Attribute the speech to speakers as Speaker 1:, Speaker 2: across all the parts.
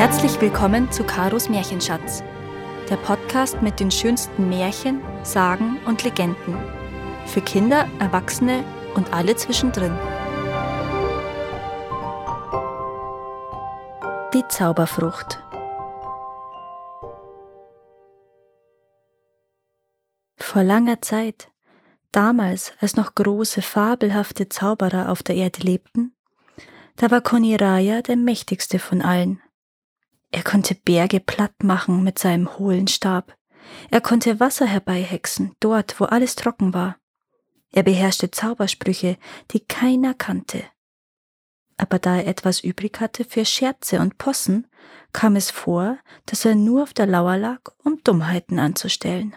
Speaker 1: Herzlich willkommen zu Karos Märchenschatz, der Podcast mit den schönsten Märchen, Sagen und Legenden. Für Kinder, Erwachsene und alle zwischendrin. Die Zauberfrucht. Vor langer Zeit, damals als noch große, fabelhafte Zauberer auf der Erde lebten, da war Koniraya der mächtigste von allen. Er konnte Berge platt machen mit seinem hohlen Stab. Er konnte Wasser herbeihexen, dort, wo alles trocken war. Er beherrschte Zaubersprüche, die keiner kannte. Aber da er etwas übrig hatte für Scherze und Possen, kam es vor, dass er nur auf der Lauer lag, um Dummheiten anzustellen.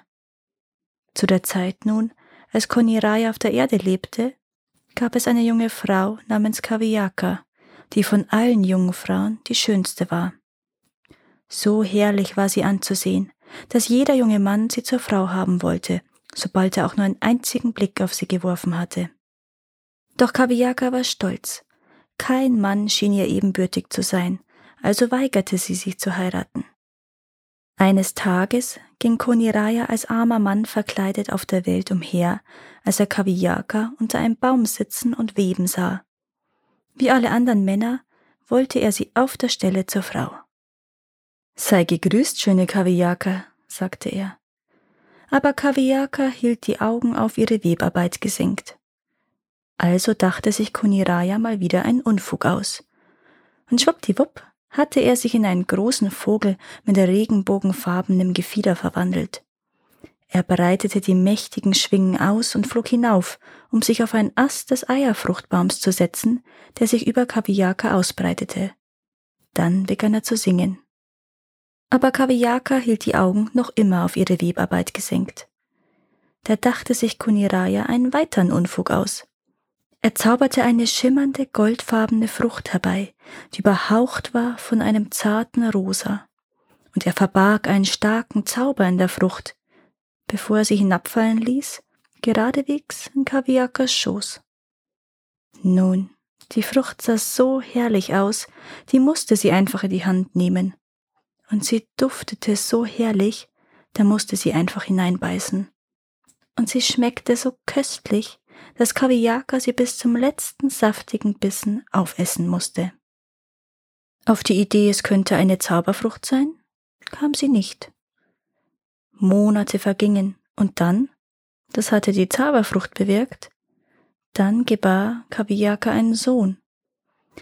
Speaker 1: Zu der Zeit nun, als Koniraya auf der Erde lebte, gab es eine junge Frau namens Kaviaka, die von allen jungen Frauen die schönste war. So herrlich war sie anzusehen, dass jeder junge Mann sie zur Frau haben wollte, sobald er auch nur einen einzigen Blick auf sie geworfen hatte. Doch Kaviaka war stolz. Kein Mann schien ihr ebenbürtig zu sein, also weigerte sie sich zu heiraten. Eines Tages ging Koniraya als armer Mann verkleidet auf der Welt umher, als er Kaviaka unter einem Baum sitzen und weben sah. Wie alle anderen Männer wollte er sie auf der Stelle zur Frau. Sei gegrüßt, schöne Kaviaka, sagte er. Aber Kaviaka hielt die Augen auf ihre Webarbeit gesenkt. Also dachte sich Kuniraya mal wieder einen Unfug aus. Und schwuppdiwupp hatte er sich in einen großen Vogel mit regenbogenfarbenem Gefieder verwandelt. Er breitete die mächtigen Schwingen aus und flog hinauf, um sich auf einen Ast des Eierfruchtbaums zu setzen, der sich über Kaviaka ausbreitete. Dann begann er zu singen aber Kaviaka hielt die Augen noch immer auf ihre Webarbeit gesenkt. Da dachte sich Kuniraya einen weiteren Unfug aus. Er zauberte eine schimmernde, goldfarbene Frucht herbei, die überhaucht war von einem zarten Rosa. Und er verbarg einen starken Zauber in der Frucht, bevor er sie hinabfallen ließ, geradewegs in Kaviakas Schoß. Nun, die Frucht sah so herrlich aus, die musste sie einfach in die Hand nehmen und sie duftete so herrlich, da musste sie einfach hineinbeißen. Und sie schmeckte so köstlich, dass Kaviaka sie bis zum letzten saftigen Bissen aufessen musste. Auf die Idee, es könnte eine Zauberfrucht sein, kam sie nicht. Monate vergingen, und dann, das hatte die Zauberfrucht bewirkt, dann gebar Kaviaka einen Sohn,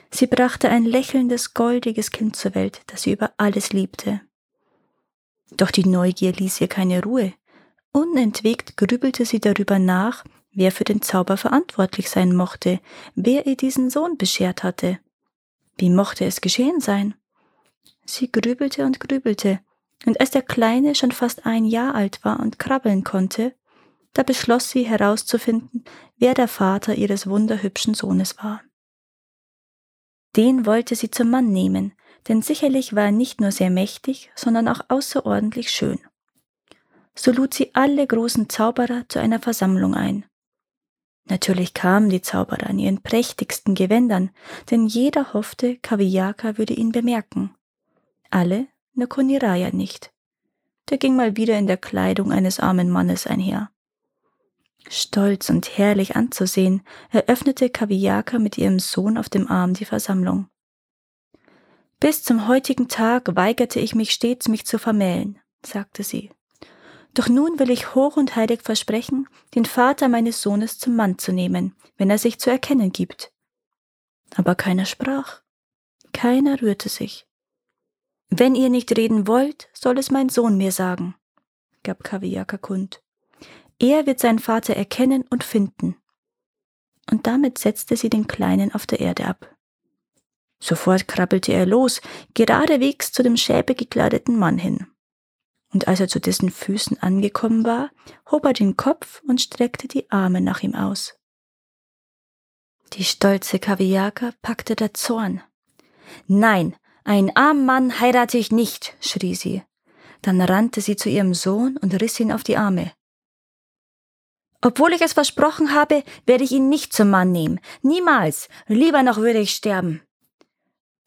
Speaker 1: Sie brachte ein lächelndes, goldiges Kind zur Welt, das sie über alles liebte. Doch die Neugier ließ ihr keine Ruhe. Unentwegt grübelte sie darüber nach, wer für den Zauber verantwortlich sein mochte, wer ihr diesen Sohn beschert hatte. Wie mochte es geschehen sein? Sie grübelte und grübelte, und als der Kleine schon fast ein Jahr alt war und krabbeln konnte, da beschloss sie herauszufinden, wer der Vater ihres wunderhübschen Sohnes war. Den wollte sie zum Mann nehmen, denn sicherlich war er nicht nur sehr mächtig, sondern auch außerordentlich schön. So lud sie alle großen Zauberer zu einer Versammlung ein. Natürlich kamen die Zauberer in ihren prächtigsten Gewändern, denn jeder hoffte, Kaviaka würde ihn bemerken. Alle, nur Koniraya nicht. Der ging mal wieder in der Kleidung eines armen Mannes einher. Stolz und herrlich anzusehen, eröffnete Kaviaka mit ihrem Sohn auf dem Arm die Versammlung. Bis zum heutigen Tag weigerte ich mich stets, mich zu vermählen, sagte sie. Doch nun will ich hoch und heilig versprechen, den Vater meines Sohnes zum Mann zu nehmen, wenn er sich zu erkennen gibt. Aber keiner sprach, keiner rührte sich. Wenn ihr nicht reden wollt, soll es mein Sohn mir sagen, gab Kaviaka kund. Er wird seinen Vater erkennen und finden. Und damit setzte sie den Kleinen auf der Erde ab. Sofort krabbelte er los, geradewegs zu dem schäbig gekleideten Mann hin. Und als er zu dessen Füßen angekommen war, hob er den Kopf und streckte die Arme nach ihm aus. Die stolze Kaviaka packte der Zorn. Nein, einen armen Mann heirate ich nicht, schrie sie. Dann rannte sie zu ihrem Sohn und riss ihn auf die Arme. Obwohl ich es versprochen habe, werde ich ihn nicht zum Mann nehmen. Niemals. Lieber noch würde ich sterben.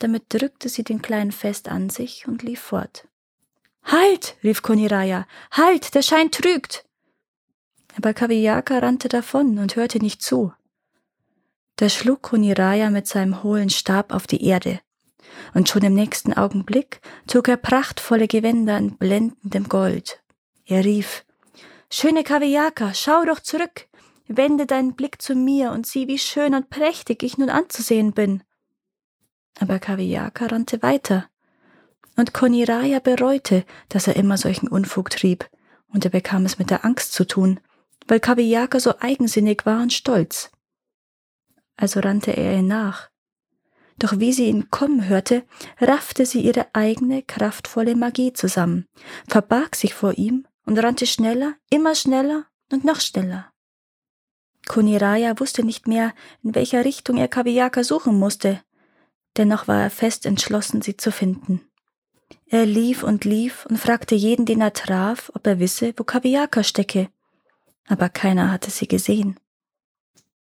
Speaker 1: Damit drückte sie den Kleinen fest an sich und lief fort. Halt! rief Koniraya. Halt! Der Schein trügt! Aber Kaviyaka rannte davon und hörte nicht zu. Da schlug Koniraya mit seinem hohlen Stab auf die Erde. Und schon im nächsten Augenblick trug er prachtvolle Gewänder in blendendem Gold. Er rief, Schöne Kaviyaka, schau doch zurück, wende deinen Blick zu mir und sieh, wie schön und prächtig ich nun anzusehen bin. Aber Kaviyaka rannte weiter. Und Koniraya bereute, dass er immer solchen Unfug trieb, und er bekam es mit der Angst zu tun, weil Kaviyaka so eigensinnig war und stolz. Also rannte er ihr nach. Doch wie sie ihn kommen hörte, raffte sie ihre eigene kraftvolle Magie zusammen, verbarg sich vor ihm und rannte schneller, immer schneller und noch schneller. Kuniraya wusste nicht mehr, in welcher Richtung er Kaviyaka suchen musste, dennoch war er fest entschlossen, sie zu finden. Er lief und lief und fragte jeden, den er traf, ob er wisse, wo Kaviyaka stecke, aber keiner hatte sie gesehen.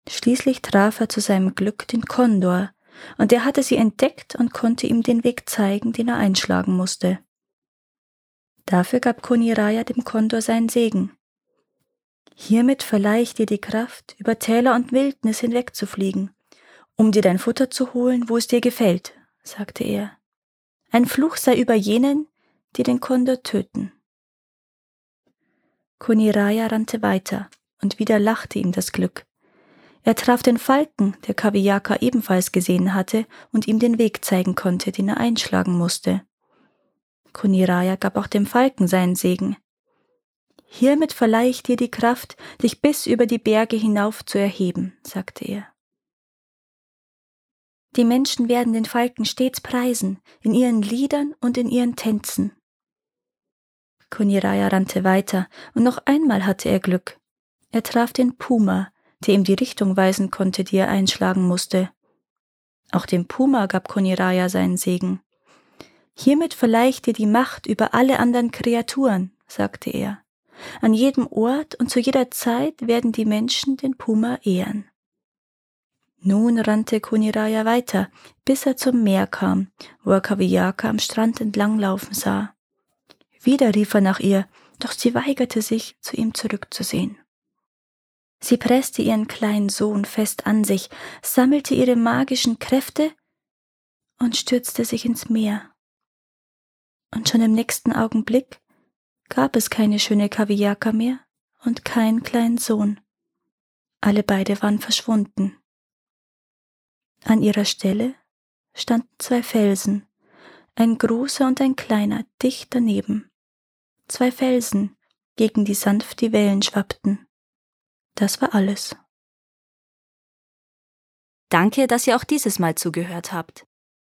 Speaker 1: Schließlich traf er zu seinem Glück den Kondor, und er hatte sie entdeckt und konnte ihm den Weg zeigen, den er einschlagen musste. Dafür gab Koniraya dem Kondor seinen Segen. Hiermit verleihe ich dir die Kraft, über Täler und Wildnis hinwegzufliegen, um dir dein Futter zu holen, wo es dir gefällt, sagte er. Ein Fluch sei über jenen, die den Kondor töten. Koniraya rannte weiter, und wieder lachte ihm das Glück. Er traf den Falken, der Kaviyaka ebenfalls gesehen hatte und ihm den Weg zeigen konnte, den er einschlagen musste. Kuniraya gab auch dem Falken seinen Segen. Hiermit verleihe ich dir die Kraft, dich bis über die Berge hinauf zu erheben, sagte er. Die Menschen werden den Falken stets preisen, in ihren Liedern und in ihren Tänzen. Kuniraya rannte weiter, und noch einmal hatte er Glück. Er traf den Puma, der ihm die Richtung weisen konnte, die er einschlagen musste. Auch dem Puma gab Koniraya seinen Segen. Hiermit verleihe ich dir die Macht über alle anderen Kreaturen, sagte er. An jedem Ort und zu jeder Zeit werden die Menschen den Puma ehren. Nun rannte Kuniraya weiter, bis er zum Meer kam, wo er Kaviyaka am Strand entlanglaufen sah. Wieder rief er nach ihr, doch sie weigerte sich, zu ihm zurückzusehen. Sie presste ihren kleinen Sohn fest an sich, sammelte ihre magischen Kräfte und stürzte sich ins Meer. Und schon im nächsten Augenblick gab es keine schöne Kaviaka mehr und keinen kleinen Sohn. Alle beide waren verschwunden. An ihrer Stelle standen zwei Felsen, ein großer und ein kleiner, dicht daneben. Zwei Felsen, gegen die sanft die Wellen schwappten. Das war alles.
Speaker 2: Danke, dass ihr auch dieses Mal zugehört habt.